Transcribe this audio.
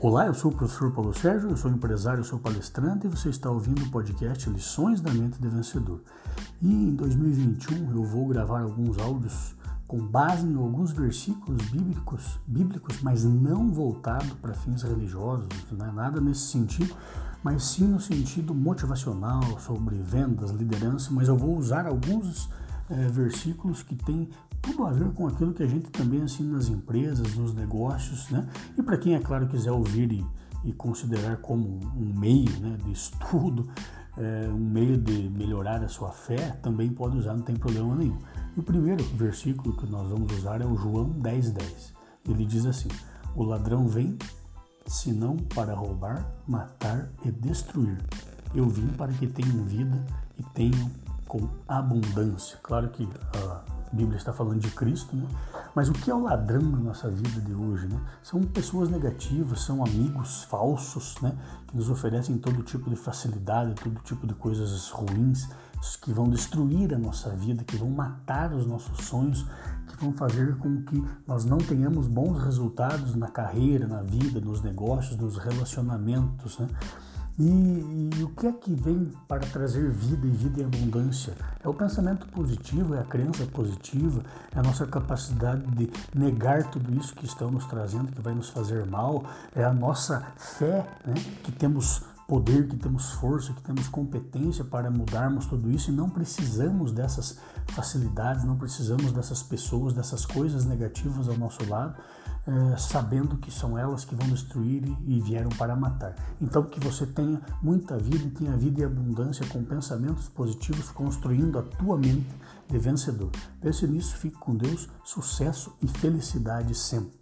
Olá, eu sou o professor Paulo Sérgio, eu sou empresário, eu sou palestrante e você está ouvindo o podcast Lições da Mente de Vencedor. E em 2021 eu vou gravar alguns áudios com base em alguns versículos bíblicos, bíblicos mas não voltado para fins religiosos, né? nada nesse sentido, mas sim no sentido motivacional, sobre vendas, liderança, mas eu vou usar alguns é, versículos que têm tudo a ver com aquilo que a gente também ensina nas empresas, nos negócios, né? E para quem, é claro, quiser ouvir e, e considerar como um meio né, de estudo, é, um meio de melhorar a sua fé, também pode usar, não tem problema nenhum. E o primeiro versículo que nós vamos usar é o João 10,10. 10. Ele diz assim: O ladrão vem senão para roubar, matar e destruir. Eu vim para que tenham vida e tenham com abundância. Claro que a Bíblia está falando de Cristo, né? mas o que é o ladrão na nossa vida de hoje? Né? São pessoas negativas, são amigos falsos né? que nos oferecem todo tipo de facilidade, todo tipo de coisas ruins que vão destruir a nossa vida, que vão matar os nossos sonhos, que vão fazer com que nós não tenhamos bons resultados na carreira, na vida, nos negócios, nos relacionamentos. Né? E, e, o que é que vem para trazer vida e vida em abundância? É o pensamento positivo, é a crença positiva, é a nossa capacidade de negar tudo isso que estão nos trazendo, que vai nos fazer mal, é a nossa fé, né? que temos poder, que temos força, que temos competência para mudarmos tudo isso e não precisamos dessas facilidades, não precisamos dessas pessoas, dessas coisas negativas ao nosso lado é, sabendo que são elas que vão destruir e vieram para matar. Então, que você tenha muita vida e tenha vida e abundância com pensamentos positivos, construindo a tua mente de vencedor. Pense nisso, fique com Deus, sucesso e felicidade sempre.